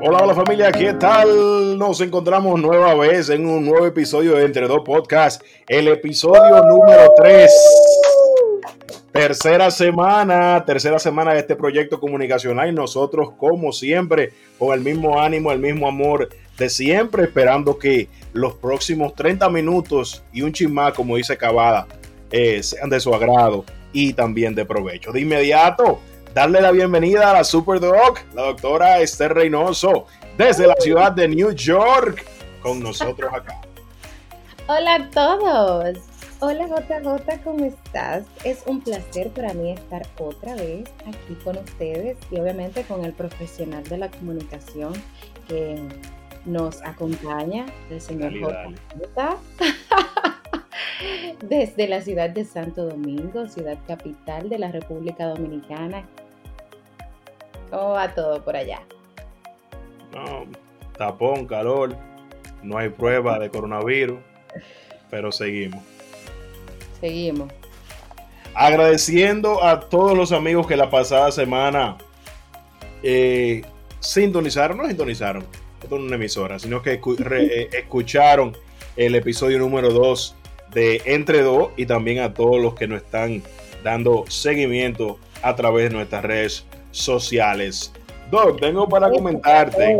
Hola, hola familia, ¿qué tal? Nos encontramos nueva vez en un nuevo episodio de Entre Dos Podcasts, el episodio número 3. Tercera semana, tercera semana de este proyecto comunicacional y nosotros como siempre, con el mismo ánimo, el mismo amor de siempre, esperando que los próximos 30 minutos y un chismá, como dice Cavada, eh, sean de su agrado y también de provecho. De inmediato, darle la bienvenida a la Super Doc, la doctora Esther Reynoso, desde la ciudad de New York, con nosotros acá. Hola a todos. Hola JJ, ¿cómo estás? Es un placer para mí estar otra vez aquí con ustedes y obviamente con el profesional de la comunicación que nos acompaña, el señor JJ, desde la ciudad de Santo Domingo, ciudad capital de la República Dominicana. ¿Cómo va todo por allá? No, tapón, calor, no hay prueba de coronavirus, pero seguimos. Seguimos. Agradeciendo a todos los amigos que la pasada semana eh, sintonizaron, no sintonizaron, esto es una emisora, sino que eh, escucharon el episodio número 2 de Entre Dos y también a todos los que nos están dando seguimiento a través de nuestras redes sociales. Doc, tengo para comentarte.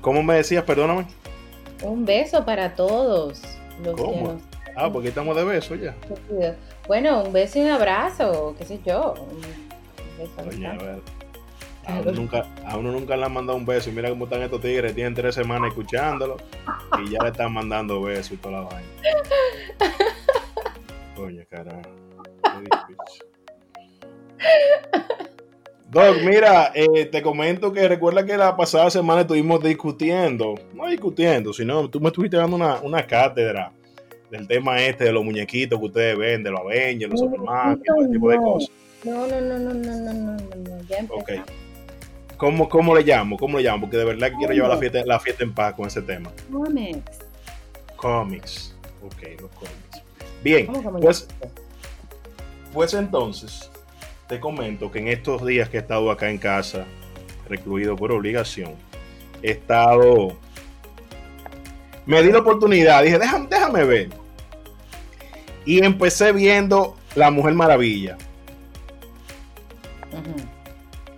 ¿Cómo me decías? Perdóname. Un beso para todos. ¿Cómo? Ah, porque estamos de beso ya. Bueno, un beso y un abrazo, qué sé yo. Oye, a ver. A uno, nunca, a uno nunca le han mandado un beso. Y mira cómo están estos tigres. Tienen tres semanas escuchándolo. Y ya le están mandando besos y toda la vaina. Coño, carajo. Doc, mira, eh, te comento que recuerda que la pasada semana estuvimos discutiendo, no discutiendo, sino tú me estuviste dando una, cátedra del tema este de los muñequitos que ustedes ven, de los Avengers, los Superman, no, ese tipo de cosas. No, no, no, no, no, no, no, no, ya empezamos. Okay. ¿Cómo, ¿Cómo le llamo? ¿Cómo le llamo? Porque de verdad quiero llevar la fiesta, la fiesta en paz con ese tema. Comics. Comics. Ok, los cómics. Bien, pues, pues entonces, te comento que en estos días que he estado acá en casa, recluido por obligación, he estado... Me di la oportunidad, dije, déjame, déjame ver. Y empecé viendo La Mujer Maravilla.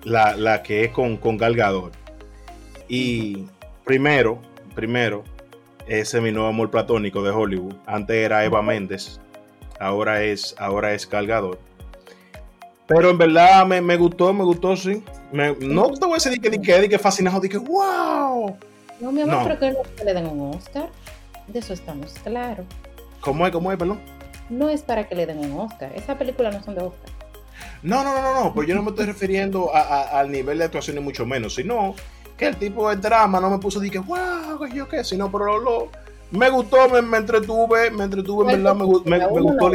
La, que es con, con Galgador. Y primero, primero, ese es mi nuevo amor platónico de Hollywood. Antes era Eva Méndez, ahora es, ahora es Galgador. Pero en verdad me, me gustó, me gustó, sí. no te voy a decir que, que, fascinado, que wow. No, mi amor, pero que le den un Oscar. De eso estamos claros. ¿Cómo es? ¿Cómo es, perdón? No es para que le den un Oscar. Esas películas no son de Oscar. No, no, no, no, no. Pues yo no me estoy refiriendo a, al nivel de actuación ni mucho menos, sino que el tipo de drama no me puso de que wow, yo qué, sino pero lo, me gustó, me, me, entretuve, me entretuve, en verdad, me, me, me gustó.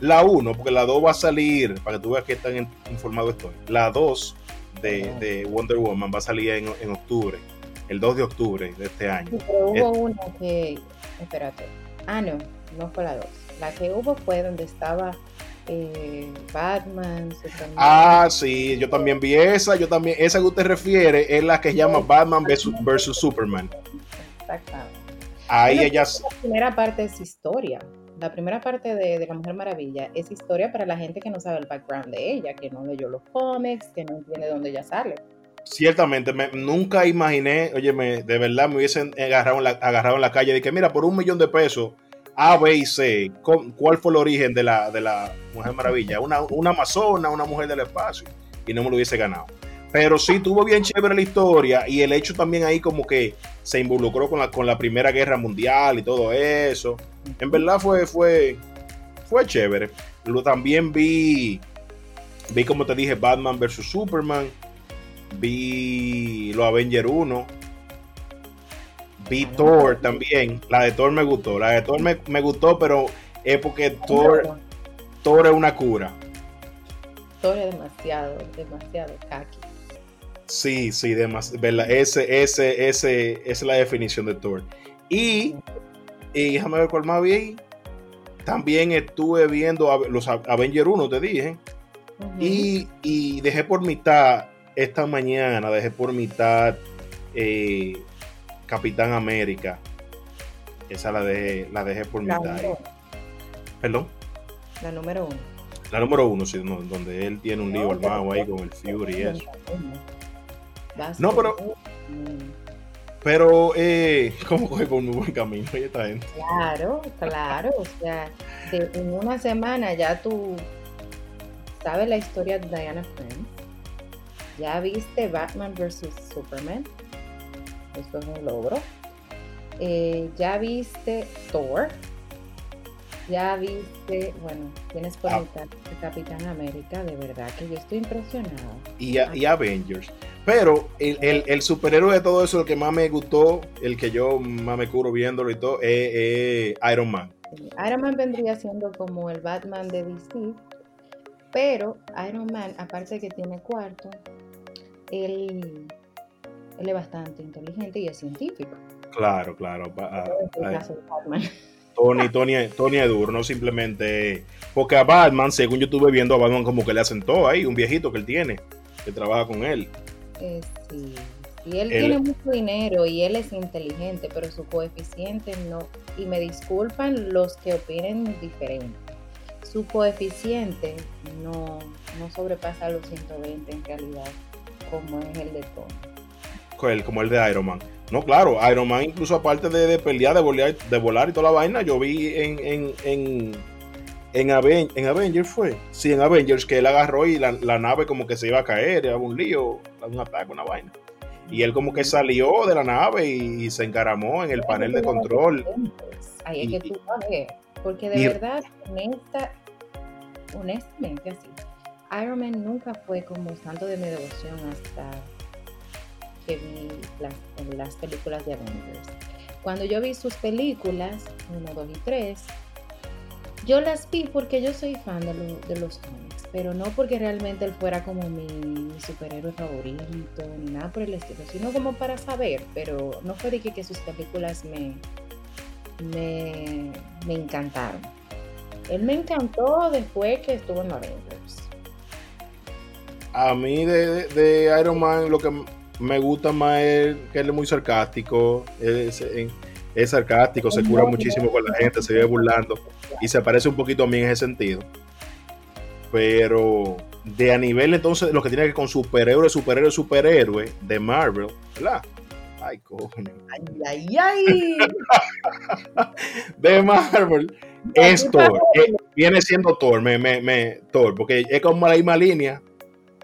La 1, porque la 2 va a salir, para que tú veas que tan informado estoy. La 2 de, de, Wonder Woman va a salir en, en, octubre, el 2 de octubre de este año. pero hubo una que, espérate, ah, no, no fue la 2. La que hubo fue donde estaba eh, Batman, Superman. Ah, sí, yo también vi esa, yo también, esa que usted refiere es la que se llama Batman vs. Superman. Exactamente. Ahí ella... La primera parte es historia la primera parte de, La Mujer Maravilla es historia para la gente que no sabe el background de ella, que no leyó los cómics, que no entiende dónde ella sale. Ciertamente, nunca imaginé, oye, de verdad me hubiesen agarrado en, la, agarrado en la calle de que, mira, por un millón de pesos, A, B y C, ¿cuál fue el origen de la, de la Mujer Maravilla? Una, una amazona, una mujer del espacio, y no me lo hubiese ganado. Pero sí tuvo bien chévere la historia y el hecho también ahí como que se involucró con la, con la Primera Guerra Mundial y todo eso. En verdad fue, fue, fue chévere. Lo, también vi, vi como te dije, Batman vs. Superman. Vi los Avengers 1. Vi Thor también. La de Thor me gustó. La de Thor me, me gustó, pero es porque Thor, Thor es una cura. Thor es demasiado, demasiado kaki. Sí, sí, demasiado. Ese, ese, ese, esa es la definición de Thor. Y, y déjame ver cuál más vi. También estuve viendo los Avengers 1, te dije. y, y, dejé por mitad esta mañana dejé por mitad eh, Capitán América. Esa la dejé, la dejé por La mitad. número, Perdón. la número uno. La número uno, sí, no, donde él tiene un lío No, armado ahí con el Fury y eso. No, pero- Pero, eh, ¿cómo coge por muy buen camino esta gente? Claro, claro. O sea, de- en una semana ya tú sabes la historia de Diana Prince. Ya viste Batman vs. Superman. Eso es un logro. Eh, ya viste Thor. Ya viste, bueno, tienes por Ah. Capitán América. De verdad que yo estoy impresionada. Y, a- y Avengers. Pero el, el- el superhéroe de todo eso, el que más me gustó, el que yo más me curo viéndolo y todo, es, es Iron Man. Iron Man vendría siendo como el Batman de DC, pero Iron Man, aparte de que tiene cuarto, él, él es bastante inteligente y es científico. Claro, claro. pa- a- Es el a- caso de Batman. Tony, Tony, Tony es duro, no simplemente. Porque a Batman, según yo estuve viendo, a Batman como que le hacen todo ahí, un viejito que él tiene, que trabaja con él. Eh, sí. Y él, Él- tiene mucho dinero y él es inteligente, pero su coeficiente no. Y me disculpan los que opinen diferente. Su coeficiente no, no sobrepasa los 120 en realidad, como es el de Tony. Él, como el de Iron Man. No, claro, Iron Man, incluso aparte de, de pelear, de volar, de volar y toda la vaina, yo vi en, en, en, en, Aven- en Avengers fue. Sí, en Avengers, que él agarró y la, la nave como que se iba a caer, era un lío, un ataque, una vaina. Y él como que salió de la nave y, se encaramó en el panel de control. Ahí es que tú. Porque de y- verdad, honesta, honestamente así, Iron Man nunca fue como santo de mi devoción hasta que vi las, las películas de Avengers. Cuando yo vi sus películas, 1, 2 y 3, yo las vi porque yo soy fan de, lo- de los cómics, pero no porque realmente él fuera como mi, superhéroe favorito, ni nada por el estilo, sino como para saber, pero no fue de que, que sus películas me, me, me encantaron. Él me encantó después que estuvo en Avengers. A mí de, de Iron Man lo que me gusta más es que él es muy sarcástico, es, es sarcástico, se cura muchísimo con la gente, se vive burlando y se parece un poquito a mí en ese sentido. Pero de a nivel entonces lo que tiene que ver con superhéroe, superhéroe, superhéroe de Marvel, ¿verdad? Ay, coño. ¡Ay, ay, ay! De Marvel, es Thor. eh, viene siendo Thor, me, me, me- Thor, porque es como la misma línea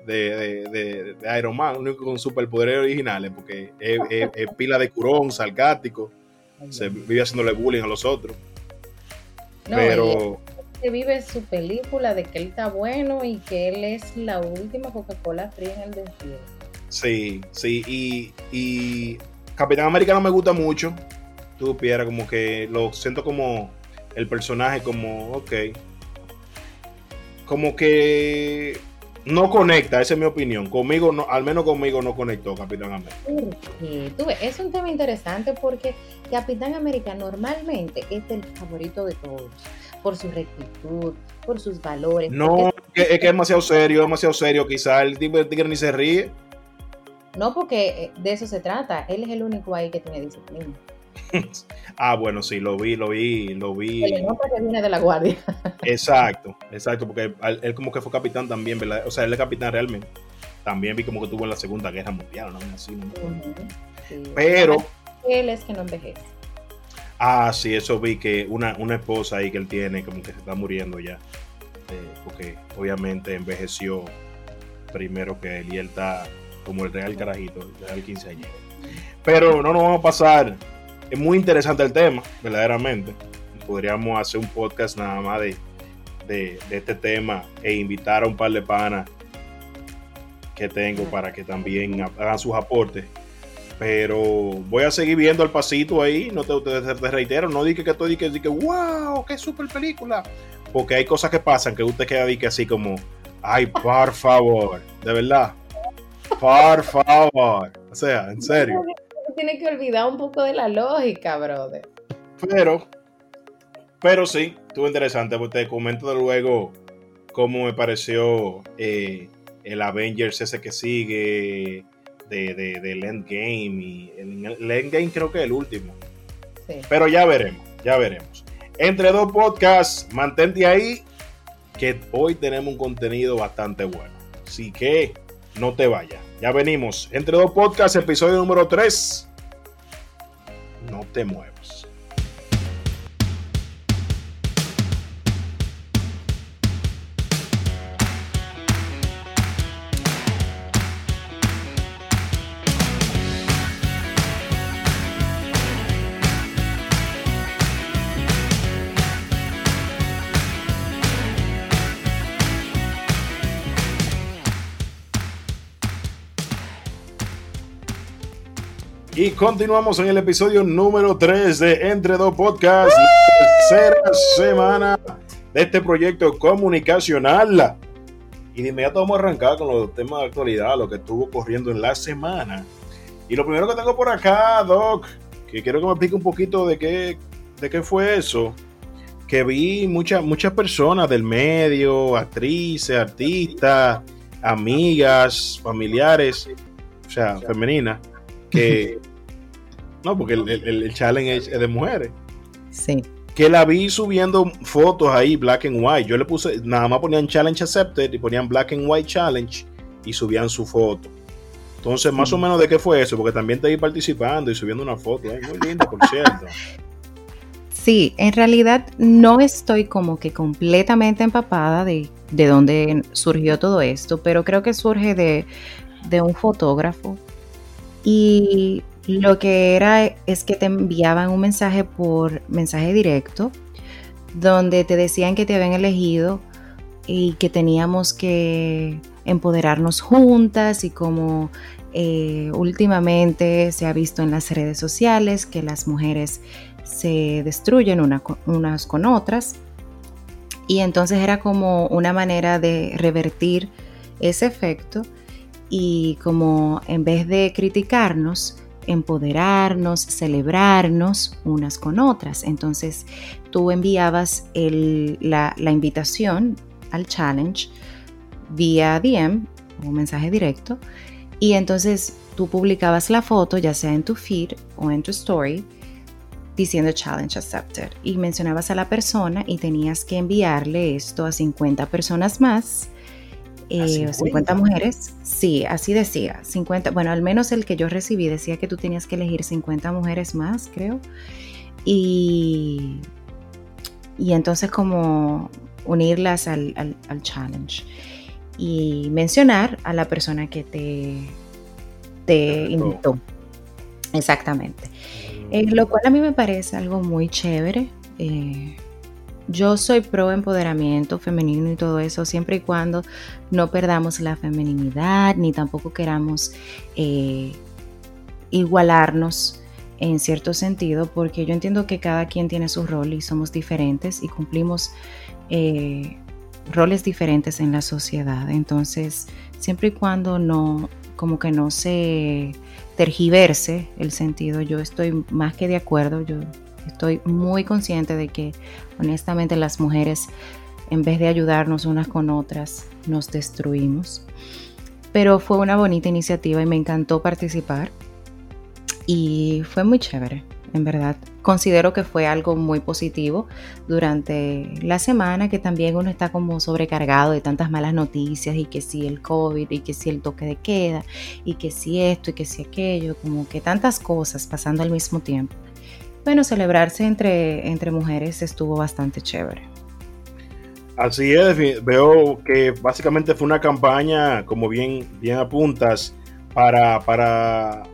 de, de, de- Iron Man, único con superpoderes originales, porque es, es- es pila de curón, sarcástico, se vive haciéndole bullying a los otros. No, pero que vive su película de que él está bueno y que él es la última Coca-Cola fría en el desierto. sí, sí, y, y Capitán América no me gusta mucho. Tú supieras, como que lo siento como el personaje, como, ok. Como que no conecta, esa es mi opinión. Conmigo, no, al menos conmigo no conectó Capitán América. Sí, tú ves, es un tema interesante porque Capitán América normalmente es el favorito de todos, por su rectitud, por sus valores. No, porque- es que es que es demasiado serio, demasiado serio. Quizá el tipo de tigre ni se ríe. no porque eh, de eso se trata, él es el único ahí que tiene disciplina. Ah, bueno, sí, lo vi, lo vi, lo vi. nota que viene de la guardia. Exacto, exacto, porque él, como que fue capitán también, ¿verdad? O sea, él es capitán realmente. También vi como que tuvo en la Segunda Guerra Mundial, ¿no? Así, ¿no? Sí. Pero, Él es que no envejece. ah, sí, eso vi que una, una esposa ahí que él tiene como que se está muriendo ya. Eh, porque obviamente envejeció primero que él y él está como el real carajito, el real quinceañero. Pero no nos vamos a pasar. Es muy interesante el tema, verdaderamente. Podríamos hacer un podcast nada más de, de, este tema e invitar a un par de panas que tengo para que también hagan sus aportes. Pero voy a seguir viendo el pasito ahí. No te, te, te reitero, no dije que estoy que, que wow, qué super película. Porque hay cosas que pasan que usted queda que así como, ay, por favor, de verdad, por favor. O sea, en serio. Tiene que olvidar un poco de la lógica, brother. Pero, pero sí, estuvo interesante. Pues te comento luego cómo me pareció eh, el Avengers ese que sigue de, de, del Endgame. Y el, el, Endgame creo que es el último. Pero ya veremos, ya veremos. Entre dos podcasts, mantente ahí, que hoy tenemos un contenido bastante bueno. Así que no te vayas. Ya venimos. Entre dos podcasts, episodio número 3. No te muevas. Y continuamos en el episodio número 3 de Entre Dos Podcasts, tercera semana de este proyecto comunicacional. Y de inmediato vamos a arrancar con los temas de actualidad, lo que estuvo ocurriendo en la semana. Y lo primero que tengo por acá, Doc, que quiero que me explique un poquito de qué, de qué fue eso. Que vi muchas, muchas personas del medio, actrices, artistas, amigas, familiares, o sea, femeninas, que No, porque el, challenge es, de mujeres. Sí. Que la vi subiendo fotos ahí, black and white. Yo le puse, nada más ponían challenge accepted y ponían black and white challenge y subían su foto. Entonces, más o menos de qué fue eso, porque también te vi participando y subiendo una foto. muy linda, por cierto. Sí, en realidad no estoy como que completamente empapada de, de dónde surgió todo esto, pero creo que surge de, de un fotógrafo. Y lo que era es que te enviaban un mensaje por mensaje directo, donde te decían que te habían elegido y que teníamos que empoderarnos juntas y como eh, últimamente se ha visto en las redes sociales que las mujeres se destruyen unas con otras. Y entonces era como una manera de revertir ese efecto y como en vez de criticarnos, empoderarnos, celebrarnos unas con otras. Entonces tú enviabas la, invitación al challenge vía DM un mensaje directo y entonces tú publicabas la foto ya sea en tu feed o en tu story diciendo challenge accepted y mencionabas a la persona y tenías que enviarle esto a 50 personas más 50 eh, mujeres, sí, así decía, 50, bueno, al menos el que yo recibí decía que tú tenías que elegir 50 mujeres más, creo, y, y entonces como unirlas al, challenge y mencionar a la persona que te, te invitó. Exactamente. Mm. Eh, lo cual a mí me parece algo muy chévere. Eh, yo soy pro empoderamiento femenino y todo eso, siempre y cuando no perdamos la feminidad ni tampoco queramos eh, igualarnos en cierto sentido, porque yo entiendo que cada quien tiene su rol y somos diferentes y cumplimos eh, roles diferentes en la sociedad. Entonces, siempre y cuando no, como que no se tergiverse el sentido, yo estoy más que de acuerdo. Yo Estoy muy consciente de que honestamente las mujeres, en vez de ayudarnos unas con otras, nos destruimos. Pero fue una bonita iniciativa y me encantó participar. Y fue muy chévere, en verdad. Considero que fue algo muy positivo durante la semana, que también uno está como sobrecargado de tantas malas noticias y que si el COVID y que si el toque de queda y que si esto y que si aquello, como que tantas cosas pasando al mismo tiempo bueno, celebrarse entre, entre mujeres estuvo bastante chévere. Así es, veo que básicamente fue una campaña, como bien, bien apuntas, para, para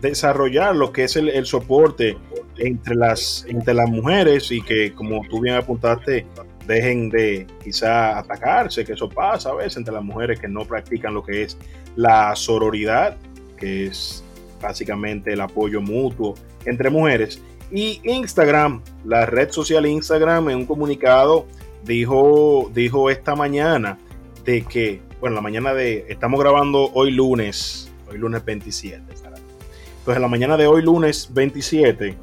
desarrollar lo que es el, soporte entre las, entre las mujeres y que, como tú bien apuntaste, dejen de quizá atacarse, que eso pasa a veces entre las mujeres que no practican lo que es la sororidad, que es básicamente el apoyo mutuo entre mujeres. Y Instagram, la red social Instagram, en un comunicado dijo, dijo esta mañana de que, bueno, la mañana de, estamos grabando hoy lunes, hoy lunes 27. Entonces, la mañana de hoy lunes 27,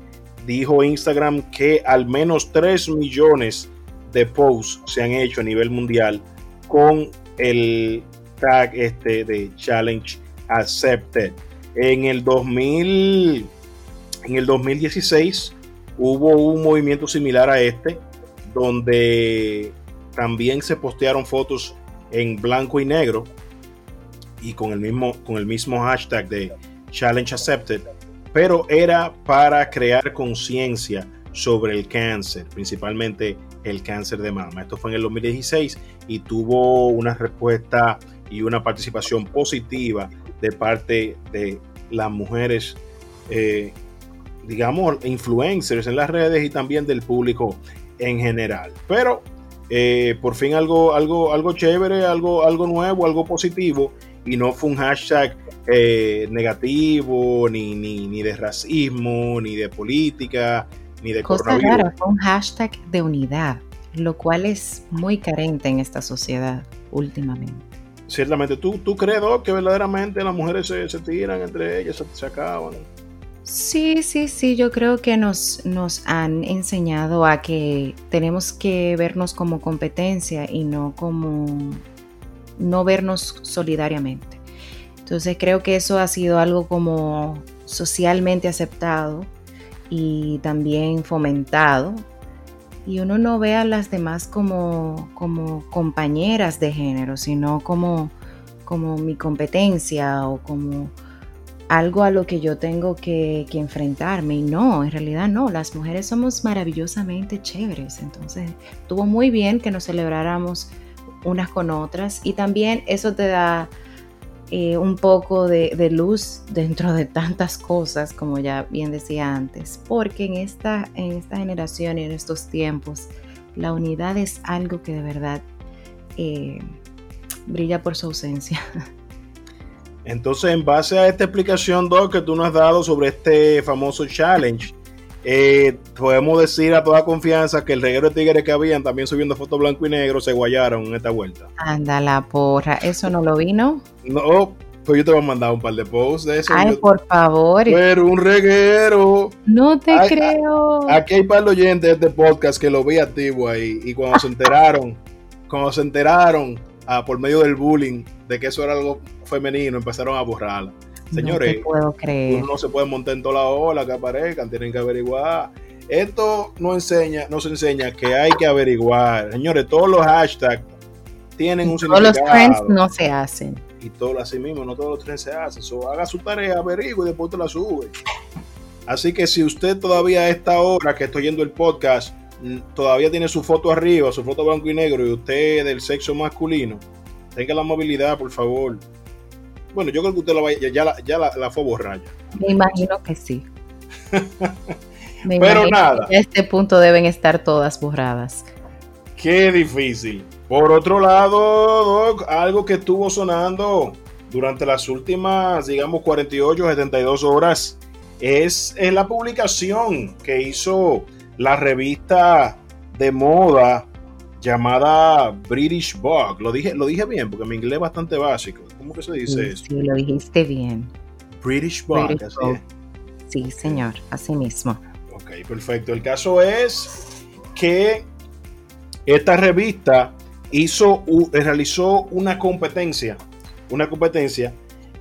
dijo Instagram que al menos 3 millones de posts se han hecho a nivel mundial con el hashtag este, de Challenge Accepted. En el 2000, en el 2016 hubo un movimiento similar a este, donde también se postearon fotos en blanco y negro y con el mismo, con el mismo hashtag de Challenge Accepted, pero era para crear conciencia sobre el cáncer, principalmente el cáncer de mama. Esto fue en el 2016 y tuvo una respuesta y una participación positiva de parte de las mujeres, eh, digamos, influencers en las redes y también del público en general. Pero eh, por fin algo, algo, algo chévere, algo, algo nuevo, algo positivo y no fue un hashtag eh, negativo, ni, ni, ni, de racismo, ni de política, ni de Cosa rara, fue un hashtag de unidad, lo cual es muy carente en esta sociedad últimamente. Ciertamente, ¿tú, tú crees, que verdaderamente las mujeres se, se tiran entre ellas, se, se, acaban? Sí, sí, sí, yo creo que nos, nos han enseñado a que tenemos que vernos como competencia y no como no vernos solidariamente. Entonces creo que eso ha sido algo como socialmente aceptado y también fomentado. Y uno no ve a las demás como, como compañeras de género, sino como, como mi competencia o como algo a lo que yo tengo que, que, enfrentarme. Y no, en realidad no, las mujeres somos maravillosamente chéveres. Entonces, estuvo muy bien que nos celebráramos unas con otras y también eso te da eh, un poco de, luz dentro de tantas cosas, como ya bien decía antes, porque en esta, en esta generación y en estos tiempos, la unidad es algo que de verdad eh, brilla por su ausencia. Entonces, en base a esta explicación, Doc, que tú nos has dado sobre este famoso challenge, eh, podemos decir a toda confianza que el reguero de tigres que habían también subiendo fotos blanco y negro se guayaron en esta vuelta. Anda la porra, ¿eso no lo vino? No, pues yo te voy a mandar un par de posts de eso. Ay, por favor. Pero un reguero. No te creo. Aquí hay par de oyentes de este podcast que lo vi activo ahí y cuando se enteraron, cuando se enteraron ah, por medio del bullying de que eso era algo femenino, empezaron a borrarla. Señores, no puedo creer. uno no se puede montar en toda la ola que aparezcan, tienen que averiguar. Esto no enseña, nos enseña que hay que averiguar. Señores, todos los hashtags tienen un significado. Todos los trends no se hacen. Y todo así mismo, no todos los trends se hacen. So, haga su tarea, averigüe y después te la sube. Así que si usted todavía a esta hora que estoy yendo el podcast, todavía tiene su foto arriba, su foto blanco y negro, y usted del sexo masculino, tenga la movilidad, por favor bueno, yo creo que usted vaya, ya, la, ya la, fue borrar. Me imagino que sí. Pero nada. a este punto deben estar todas borradas. Qué difícil. Por otro lado, Doc, algo que estuvo sonando durante las últimas, digamos, 48, 72 horas es, es la publicación que hizo la revista de moda llamada British Vogue. Lo dije, lo dije bien porque mi inglés es bastante básico. ¿Cómo que se dice eso? Sí, lo dijiste bien. British Vogue, Sí, señor, así mismo. Ok, perfecto. El caso es que esta revista hizo, realizó una competencia, una competencia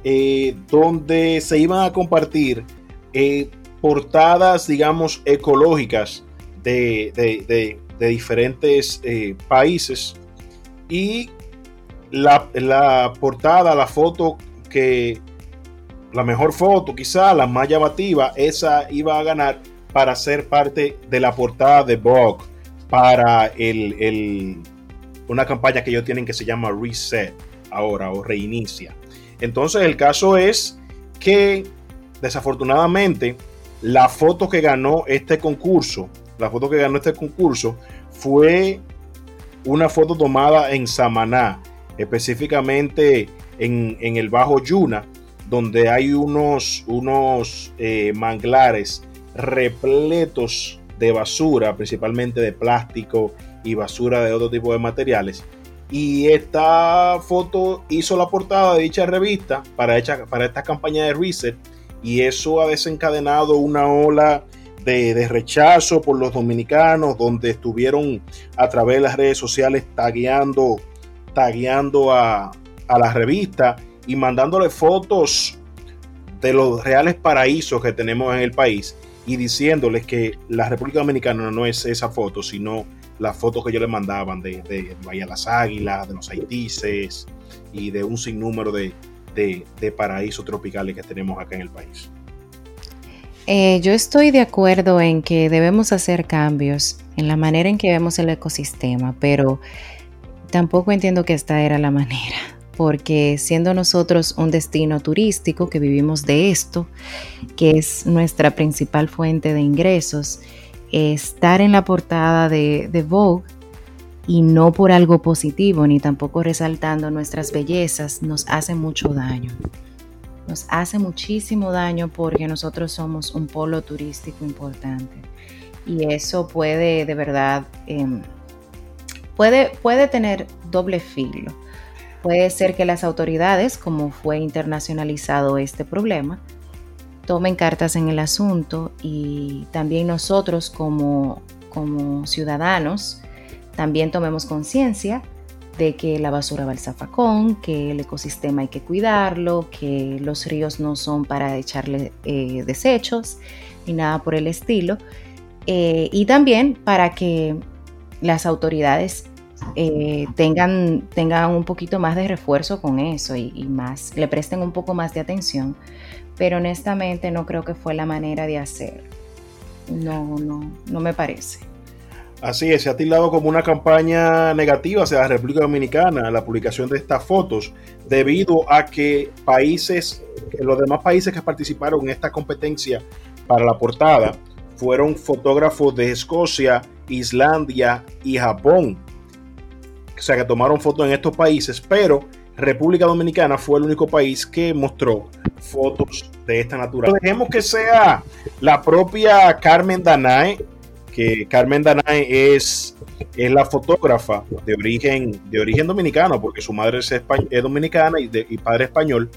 eh, donde se iban a compartir eh, portadas, digamos, ecológicas de, de diferentes eh, países y la, portada, la foto que, la mejor foto quizá, la más llamativa, esa iba a ganar para ser parte de la portada de Vogue para el, una campaña que ellos tienen que se llama Reset ahora o reinicia. Entonces el caso es que desafortunadamente la foto que ganó este concurso la foto que ganó este concurso fue una foto tomada en Samaná, específicamente en, el Bajo Yuna, donde hay unos, unos eh, manglares repletos de basura, principalmente de plástico y basura de otro tipo de materiales. Y esta foto hizo la portada de dicha revista para, para esta campaña de Reset y eso ha desencadenado una ola de, rechazo por los dominicanos, donde estuvieron a través de las redes sociales tagueando, tagueando a, a la revista y mandándole fotos de los reales paraísos que tenemos en el país y diciéndoles que la República Dominicana no es esa foto, sino las fotos que ellos le mandaban de, de Bahía Las Águilas, de los Haitises y de un sinnúmero de, de, paraísos tropicales que tenemos acá en el país. Eh, yo estoy de acuerdo en que debemos hacer cambios en la manera en que vemos el ecosistema, pero tampoco entiendo que esta era la manera, porque siendo nosotros un destino turístico que vivimos de esto, que es nuestra principal fuente de ingresos, estar en la portada de, de Vogue y no por algo positivo ni tampoco resaltando nuestras bellezas nos hace mucho daño. Nos hace muchísimo daño porque nosotros somos un polo turístico importante y eso puede de verdad, em, puede, puede tener doble filo. Puede ser que las autoridades, como fue internacionalizado este problema, tomen cartas en el asunto y también nosotros como, como ciudadanos también tomemos conciencia de que la basura va al zafacón, que el ecosistema hay que cuidarlo, que los ríos no son para echarle eh, desechos ni nada por el estilo. Eh, y también para que las autoridades eh, tengan, tengan un poquito más de refuerzo con eso y, más, le presten un poco más de atención. Pero honestamente no creo que fue la manera de hacer. No, no, no me parece. Así es, se ha tildado como una campaña negativa hacia la República Dominicana la publicación de estas fotos, debido a que países, los demás países que participaron en esta competencia para la portada, fueron fotógrafos de Escocia, Islandia y Japón. O sea que tomaron fotos en estos países, pero República Dominicana fue el único país que mostró fotos de esta naturaleza. Dejemos que sea la propia Carmen Danae que Carmen Danae es, es la fotógrafa de origen, de origen dominicano, porque su madre es, dominicana y, de, padre español.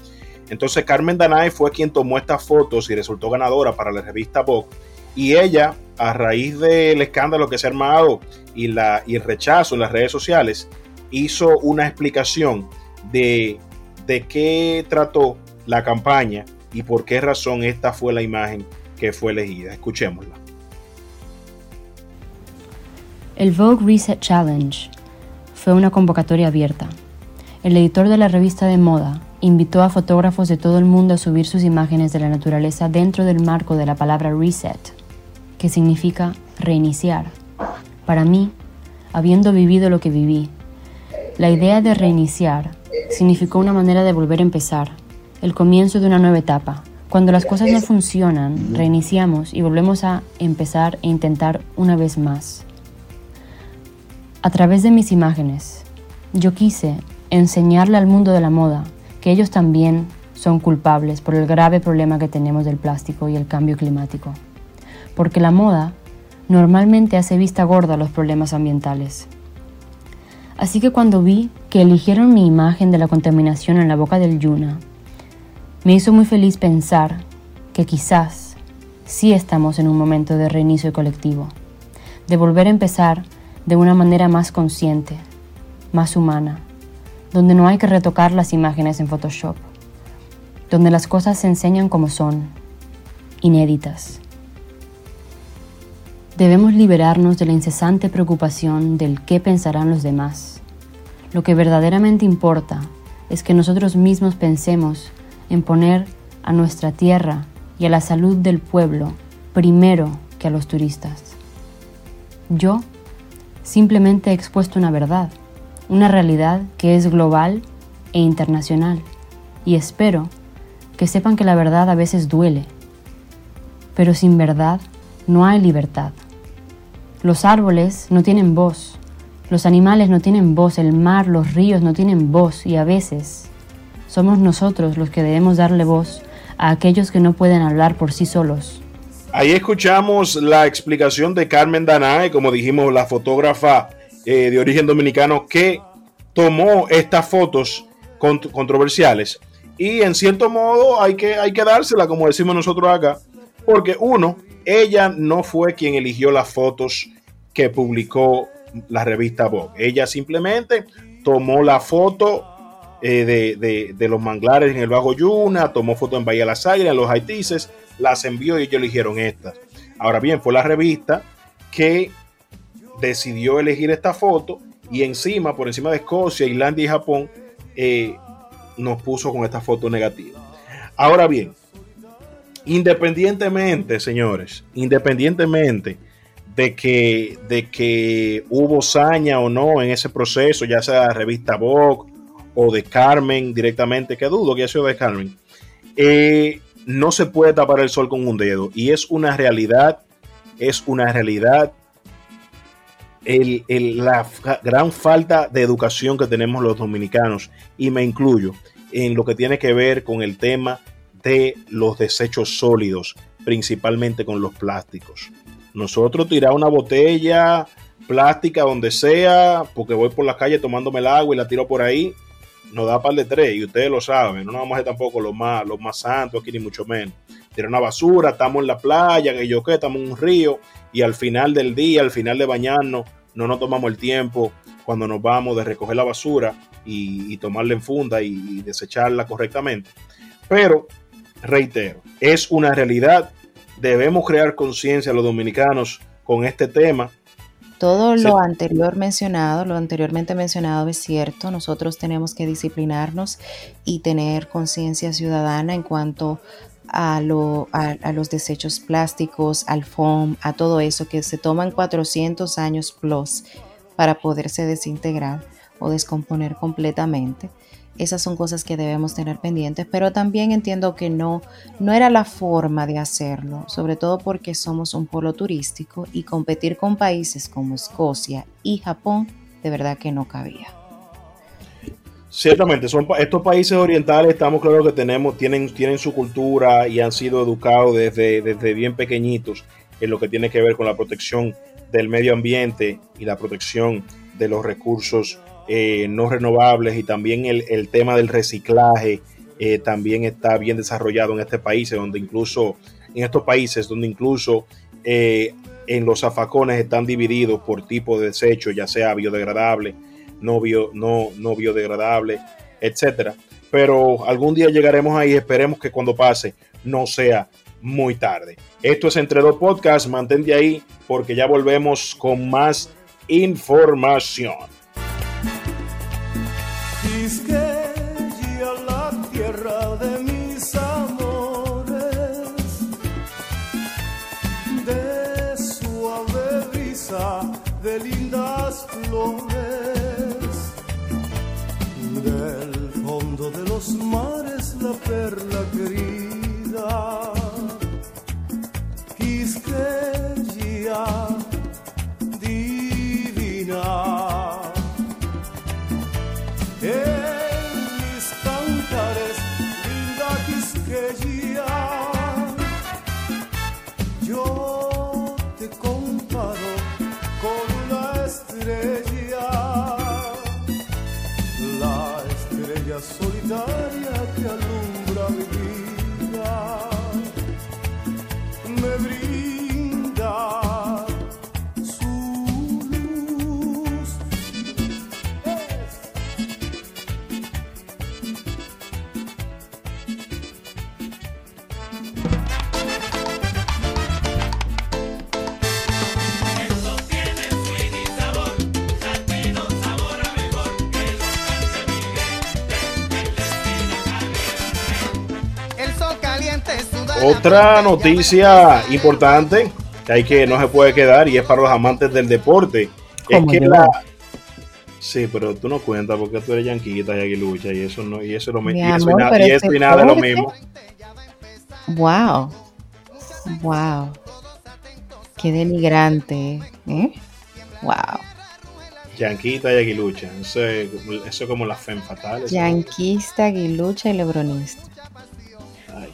Entonces Carmen Danae fue quien tomó estas fotos y resultó ganadora para la revista Vogue. Y ella, a raíz del escándalo que se ha armado y, la, y el rechazo en las redes sociales, hizo una explicación de, de qué trató la campaña y por qué razón esta fue la imagen que fue elegida. Escuchémosla. El Vogue Reset Challenge fue una convocatoria abierta. El editor de la revista de moda invitó a fotógrafos de todo el mundo a subir sus imágenes de la naturaleza dentro del marco de la palabra reset, que significa reiniciar. Para mí, habiendo vivido lo que viví, la idea de reiniciar significó una manera de volver a empezar, el comienzo de una nueva etapa. Cuando las cosas no funcionan, reiniciamos y volvemos a empezar e intentar una vez más. A través de mis imágenes, yo quise enseñarle al mundo de la moda que ellos también son culpables por el grave problema que tenemos del plástico y el cambio climático. Porque la moda normalmente hace vista gorda a los problemas ambientales. Así que cuando vi que eligieron mi imagen de la contaminación en la boca del Yuna, me hizo muy feliz pensar que quizás sí estamos en un momento de reinicio colectivo, de volver a empezar de una manera más consciente, más humana, donde no hay que retocar las imágenes en Photoshop, donde las cosas se enseñan como son, inéditas. Debemos liberarnos de la incesante preocupación del qué pensarán los demás. Lo que verdaderamente importa es que nosotros mismos pensemos en poner a nuestra tierra y a la salud del pueblo primero que a los turistas. Yo Simplemente he expuesto una verdad, una realidad que es global e internacional. Y espero que sepan que la verdad a veces duele. Pero sin verdad no hay libertad. Los árboles no tienen voz, los animales no tienen voz, el mar, los ríos no tienen voz y a veces somos nosotros los que debemos darle voz a aquellos que no pueden hablar por sí solos. Ahí escuchamos la explicación de Carmen Danae, como dijimos, la fotógrafa eh, de origen dominicano que tomó estas fotos controversiales. Y en cierto modo hay que, hay que dársela, como decimos nosotros acá, porque uno, ella no fue quien eligió las fotos que publicó la revista Vogue. Ella simplemente tomó la foto eh, de, los manglares en el Bajo Yuna, tomó fotos en Bahía Las Águilas, en los Haitises, las envió y ellos eligieron estas. Ahora bien, fue la revista que decidió elegir esta foto y encima, por encima de Escocia, Islandia y Japón, eh, nos puso con esta foto negativa. Ahora bien, independientemente, señores, independientemente de que, de que hubo saña o no en ese proceso, ya sea la revista Vogue o de Carmen directamente, que dudo que haya sido de Carmen, eh, no se puede tapar el sol con un dedo y es una realidad, es una realidad la gran falta de educación que tenemos los dominicanos y me incluyo en lo que tiene que ver con el tema de los desechos sólidos, principalmente con los plásticos. Nosotros tirar una botella plástica donde sea, porque voy por la calle tomándome el agua y la tiro por ahí, nos da par de tres, y ustedes lo saben, no nos vamos a hacer tampoco los más, los más santos aquí, ni mucho menos. Tirar una basura, estamos en la playa, que yo qué, estamos en un río, y al final del día, al final de bañarnos, no nos tomamos el tiempo cuando nos vamos de recoger la basura y, tomarla en funda y desecharla correctamente. Pero reitero, es una realidad. Debemos crear conciencia los dominicanos con este tema. Todo lo anterior mencionado, lo anteriormente mencionado es cierto. Nosotros tenemos que disciplinarnos y tener conciencia ciudadana en cuanto a, lo, a, los desechos plásticos, al foam, a todo eso que se toman 400 años plus para poderse desintegrar o descomponer completamente. Esas son cosas que debemos tener pendientes, pero también entiendo que no, no era la forma de hacerlo, sobre todo porque somos un polo turístico y competir con países como Escocia y Japón de verdad que no cabía. Ciertamente, son estos países orientales, estamos claros que tenemos, tienen, tienen su cultura y han sido educados desde, desde bien pequeñitos en lo que tiene que ver con la protección del medio ambiente y la protección de los recursos eh, no renovables y también el, tema del reciclaje eh, también está bien desarrollado en este país, donde incluso en estos países donde incluso eh, en los zafacones están divididos por tipo de desecho, ya sea biodegradable, no, no, no biodegradable, etcétera. Pero algún día llegaremos ahí, esperemos que cuando pase no sea muy tarde. Esto es Entre Dos Podcasts, mantente ahí porque ya volvemos con más información. De lindas flores, del fondo de los mares la perla querida. Quisqueya divina. solitaria que vitória. Otra noticia importante que hay que no se puede quedar y es para los amantes del deporte. Es que la, Sí, pero tú no cuentas porque tú eres yanquita y aguilucha y eso no y eso lo y eso, y, nada es lo mismo. Wow. Wow. Qué denigrante, ¿eh? Wow. Yanquita y aguilucha. Eso es, eso como la fe fatal. Yanquista, aguilucha y lebronista.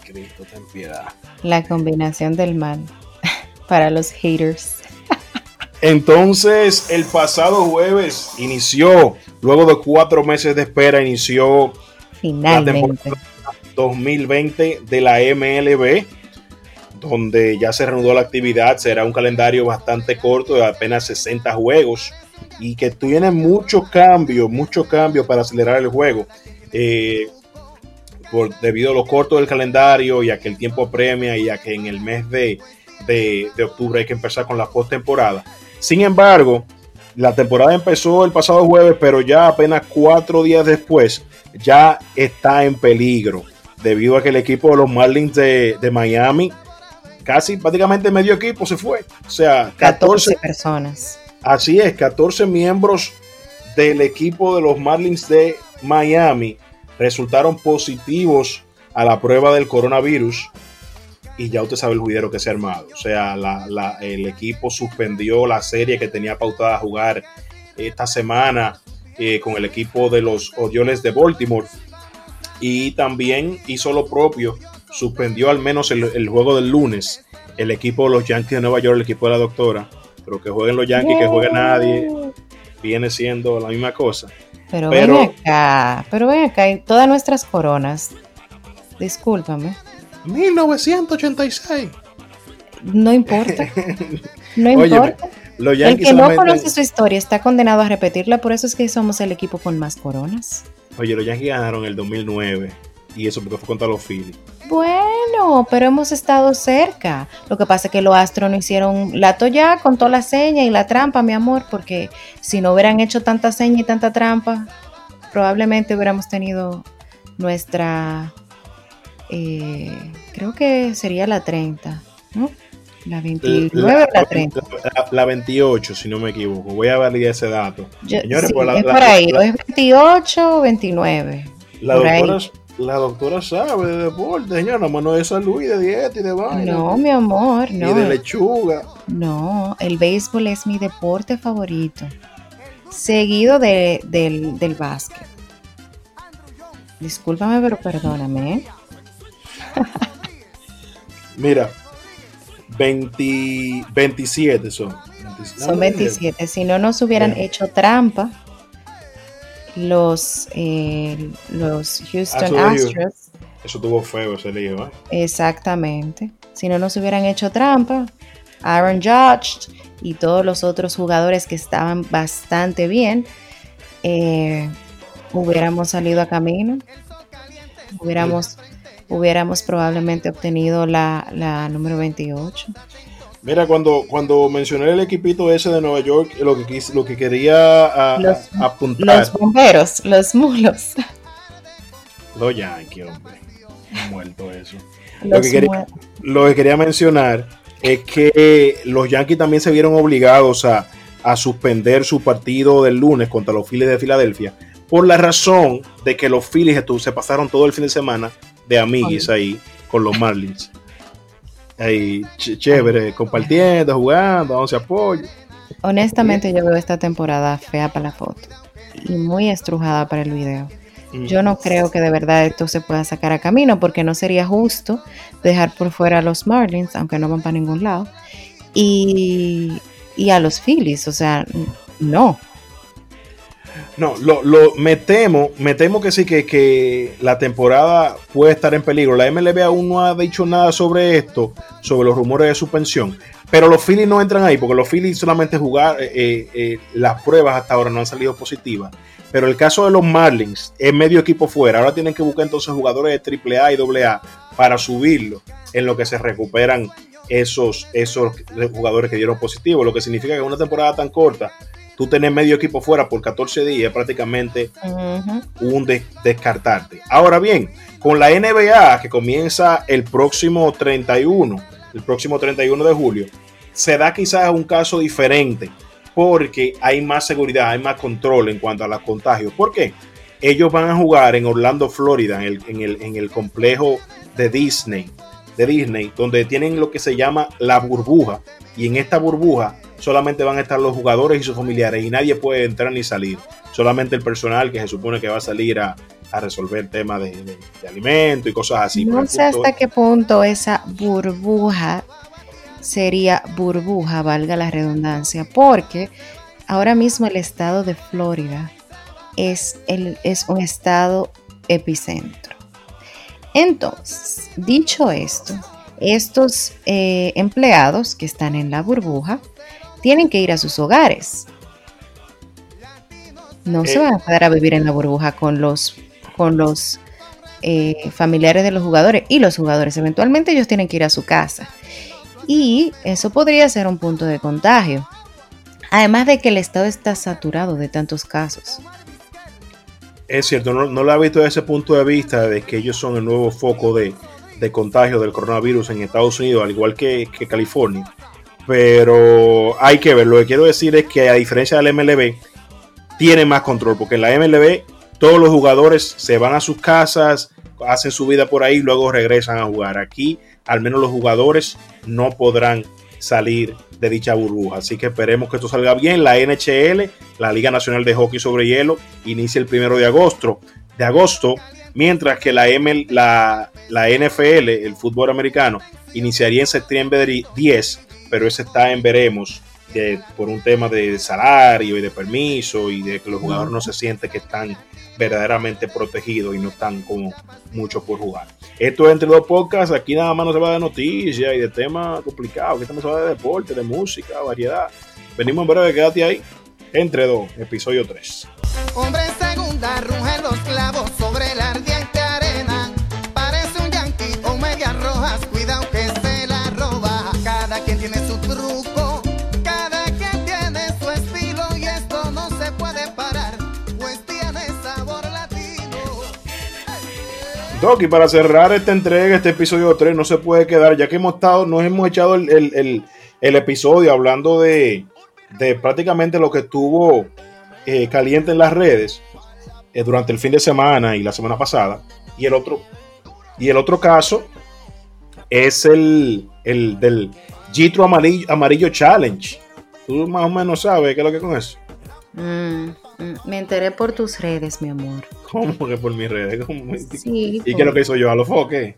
Cristo, ten piedad. La combinación del mal para los haters. Entonces, el pasado jueves inició, luego de cuatro meses de espera, inició Finalmente. la 2020 de la MLB, donde ya se reanudó la actividad. Será un calendario bastante corto de apenas 60 juegos y que tiene mucho cambio, mucho cambio para acelerar el juego. eh, por, debido a lo corto del calendario y a que el tiempo premia y a que en el mes de, de, de octubre hay que empezar con la postemporada. Sin embargo, la temporada empezó el pasado jueves, pero ya apenas cuatro días después ya está en peligro debido a que el equipo de los Marlins de, de Miami, casi prácticamente medio equipo se fue. O sea, 14, 14 personas. Así es, 14 miembros del equipo de los Marlins de Miami resultaron positivos a la prueba del coronavirus y ya usted sabe el juidero que se ha armado. O sea, la- la- el equipo suspendió la serie que tenía pautada a jugar esta semana eh, con el equipo de los Orioles de Baltimore y también hizo lo propio, suspendió al menos el, el juego del lunes el equipo de los Yankees de Nueva York, el equipo de la doctora, pero que jueguen los Yankees, que juegue nadie, viene siendo la misma cosa. Pero, Pero- ven acá, pero ven acá, y todas nuestras coronas, discúlpame, 1986. no importa, no importa. El que no conoce su historia está condenado a repetirla, por eso es que somos el equipo con más coronas. Oye, los Yankees ganaron el 2009 y eso porque fue contra los Phillies. Bueno, pero hemos estado cerca. Lo que pasa es que los astros no hicieron la toya con toda la seña y la trampa, mi amor, porque si no hubieran hecho tanta seña y tanta trampa, probablemente hubiéramos tenido nuestra, eh, creo que sería la 30, ¿no? La 29 o la 30. la- la 28, si no me equivoco. Voy a validar ese dato. Yo- Señores, sí, pues la- es la- por ahí, la- es 28 o 29. La doctora, la doctora sabe de deporte, señor, nada más no de salud y de dieta y de vaina. No, mi amor, y no. de lechuga. No, el béisbol es mi deporte favorito, seguido de- del, del básquet. Discúlpame, pero perdóname. ¿eh? Mira, 20, 27 son. 27. Son 27. Si no nos hubieran Bien. hecho trampa, los, eh, los Houston Houston. Astros, Eso tuvo feo ese lío, ¿eh? exactamente. Si no nos hubieran hecho trampa, Aaron Judge y todos los otros jugadores que estaban bastante bien, eh, hubiéramos salido a camino. Hubiéramos, hubiéramos probablemente obtenido la, la número 28. Mira, cuando, cuando mencioné el equipito ese de Nueva York, lo que, quis- lo que quería a- a- Los- apuntar. Los bomberos, los mulos. Los Yankees, hombre. Muerto eso. Lo que quería- Lo que quería mencionar es que los Yankees también se vieron obligados a, a suspender su partido del lunes contra los Phillies de Filadelfia por la razón de que los Phillies se pasaron todo el fin de semana de amiguis ahí con los Marlins. Ahí, ch- chévere, compartiendo, jugando, dándose apoyo. Honestamente, yo veo esta temporada fea para la foto y muy estrujada para el video. Yo no creo que de verdad esto se pueda sacar a camino porque no sería justo dejar por fuera a los Marlins, aunque no van para ningún lado, y, y a los Phillies. O sea, no. No, lo, me temo, que sí, que, que la temporada puede estar en peligro. La MLB aún no ha dicho nada sobre esto, sobre los rumores de suspensión. Pero los Phillies no entran ahí, porque los Phillies solamente jugar, eh, eh, las pruebas hasta ahora no han salido positivas. Pero el caso de los Marlins es medio equipo fuera. Ahora tienen que buscar entonces jugadores de AAA y AA para subirlo en lo que se recuperan esos, esos jugadores que dieron positivo. Lo que significa que en una temporada tan corta, tú tenés medio equipo fuera por 14 días prácticamente Ujú. un des- descartarte. Ahora bien, con la NBA que comienza el próximo 31, el próximo 31 de julio, se da quizás un caso diferente porque hay más seguridad, hay más control en cuanto a los contagios. ¿Por qué? Ellos van a jugar en Orlando, Florida, en el, en el, en el complejo de Disney, de Disney, donde tienen lo que se llama la burbuja. Y en esta burbuja solamente van a estar los jugadores y sus familiares y nadie puede entrar ni salir. Solamente el personal que se supone que va a salir a, a resolver temas de, de, de alimento y cosas así. No sé punto hasta qué punto esa burbuja sería burbuja, valga la redundancia, porque ahora mismo el estado de Florida es, el, es un estado epicentro. Entonces, dicho esto, estos eh, empleados que están en la burbuja tienen que ir a sus hogares. No se van a quedar a vivir en la burbuja con los, con los eh, familiares de los jugadores y los jugadores. Eventualmente ellos tienen que ir a su casa. Y eso podría ser un punto de contagio. Además de que el estado está saturado de tantos casos. Es cierto, no, lo ha visto desde ese punto de vista de que ellos son el nuevo foco de, contagio del coronavirus en Estados Unidos, al igual que, que, California. Pero hay que ver, lo que quiero decir es que a diferencia del MLB, tiene más control, porque en la MLB todos los jugadores se van a sus casas, hacen su vida por ahí y luego regresan a jugar. Aquí al menos los jugadores no podrán salir de dicha burbuja. Así que esperemos que esto salga bien. La NHL, la Liga Nacional de Hockey sobre Hielo, inicia el primero de agosto. De agosto, mientras que la, la, la NFL, el fútbol americano, iniciaría en septiembre 10, pero ese está en veremos por un tema de salario y de permiso y de que los jugadores no se sienten que están verdaderamente protegidos y no están como mucho por jugar. Esto es entre dos podcasts, aquí nada más no se va de noticias y de temas complicados, aquí estamos hablando de deporte, de música, variedad. Venimos en breve, quédate ahí. Entre dos, episodio 3. Hombre segunda, ruge los clavos Doc, y para cerrar esta entrega, este episodio 3, no se puede quedar, ya que hemos estado, nos hemos echado el, episodio hablando de, prácticamente lo que estuvo eh, caliente en las redes eh, durante el fin de semana y la semana pasada. Y el otro, y el otro caso es el, del Gitro Amarillo, Amarillo Challenge. Tú más o menos sabes qué es lo que es con eso. Mm. Me enteré por tus redes, mi amor. ¿Cómo que por mis redes? ¿Y qué es lo que hizo yo? ¿A los foques?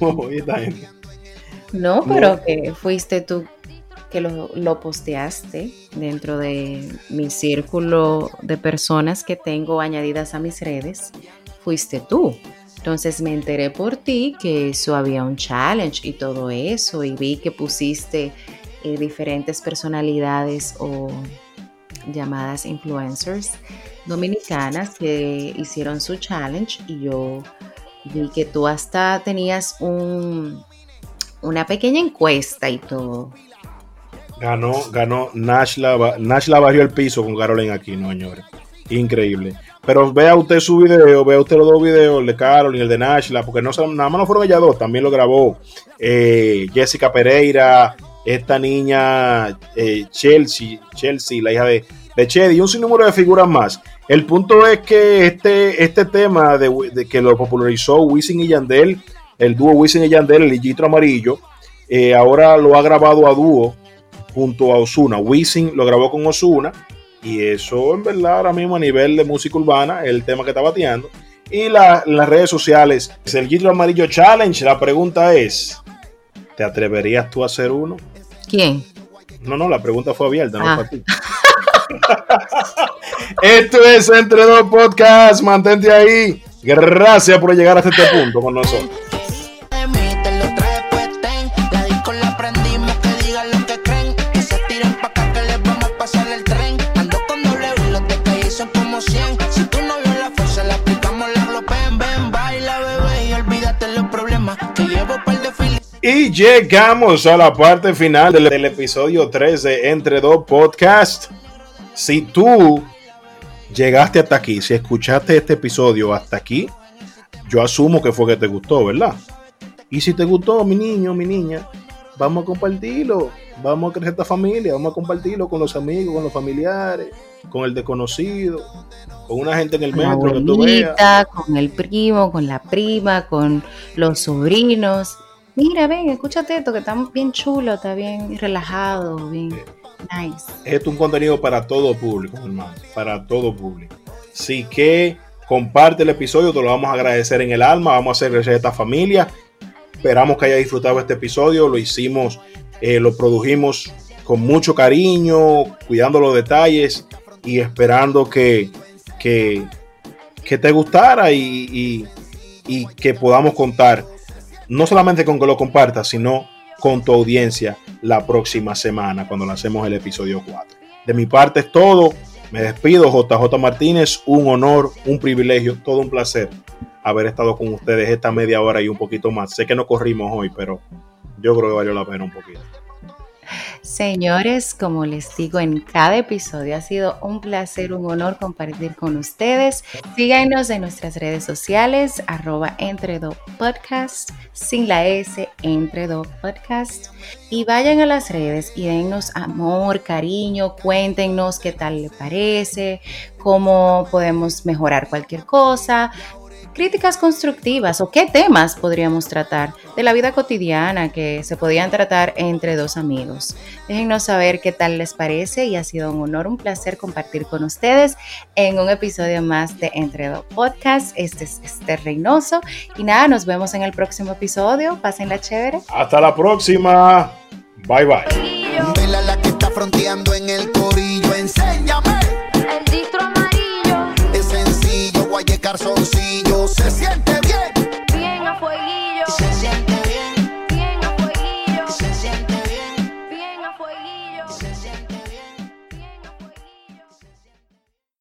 no, pero que fuiste tú que lo, lo, posteaste dentro de mi círculo de personas que tengo añadidas a mis redes. Fuiste tú. Entonces me enteré por ti que eso había un challenge y todo eso y vi que pusiste eh, diferentes personalidades o llamadas influencers dominicanas que hicieron su challenge y yo vi que tú hasta tenías un, una pequeña encuesta y todo. Ganó, ganó Nashla, Nashla bajó el piso con Carolyn aquí, no señores. Increíble. Pero vea usted su video, vea usted los dos videos, el de Carolyn y el de Nashla, porque no nada más no fueron ellas dos, también lo grabó eh, Jessica Pereira, esta niña eh, Chelsea, Chelsea, la hija de, de Chedi y un sinnúmero de figuras más. El punto es que este, este tema de, que lo popularizó Wisin y Yandel, el dúo Wisin y Yandel, el Ligitro Amarillo, eh, ahora lo ha grabado a dúo junto a Osuna. Wisin lo grabó con Osuna y eso en verdad ahora mismo a nivel de música urbana el tema que está bateando. Y las redes sociales, es el Ligitro Amarillo Challenge. La pregunta es, ¿te atreverías tú a hacer uno? ¿Quién? No, no, la pregunta fue abierta, no para ti. Esto es Entre Dos Podcast. Mantente ahí. Gracias por llegar hasta este punto con nosotros. Y llegamos a la parte final del, del episodio 3 de Entre Dos Podcast si tú llegaste hasta aquí, si escuchaste este episodio hasta aquí, yo asumo que fue que te gustó, ¿verdad? Y si te gustó, mi niño, mi niña, vamos a compartirlo, vamos a crecer esta familia, vamos a compartirlo con los amigos, con los familiares, con el desconocido, con una gente en el metro que tú veas. Con el primo, con la prima, con los sobrinos. Mira, ven, escúchate esto, que está bien chulo, está bien relajado, bien. Nice. es un contenido para todo público, hermano. Para todo público. Así que comparte el episodio, te lo vamos a agradecer en el alma. Vamos a hacer crecer esta familia. Esperamos que haya disfrutado este episodio. Lo hicimos, eh, lo produjimos con mucho cariño, cuidando los detalles y esperando que, que, te gustara y, y que podamos contar no solamente con que lo compartas, sino con tu audiencia la próxima semana cuando lancemos el episodio 4. De mi parte es todo. Me despido, JJ Martínez. Un honor, un privilegio, todo un placer haber estado con ustedes esta media hora y un poquito más. Sé que no corrimos hoy, pero yo creo que valió la pena un poquito. Señores, como les digo en cada episodio, ha sido un placer, un honor compartir con ustedes. Síganos en nuestras redes sociales, arroba entredo podcast, sin la S, entredo podcast. Y vayan a las redes y dennos amor, cariño, cuéntenos qué tal le parece, cómo podemos mejorar cualquier cosa críticas constructivas o qué temas podríamos tratar de la vida cotidiana que se podían tratar entre dos amigos. Déjennos saber qué tal les parece y ha sido un honor, un placer compartir con ustedes en un episodio más de Entre Dos Podcast. Este es Esther Reynoso y nada, nos vemos en el próximo episodio. Pásenla chévere. Hasta la próxima. Bye bye. Vela la que está fronteando en el corillo, enséñame. Sencillo, guaye calzoncillo, se siente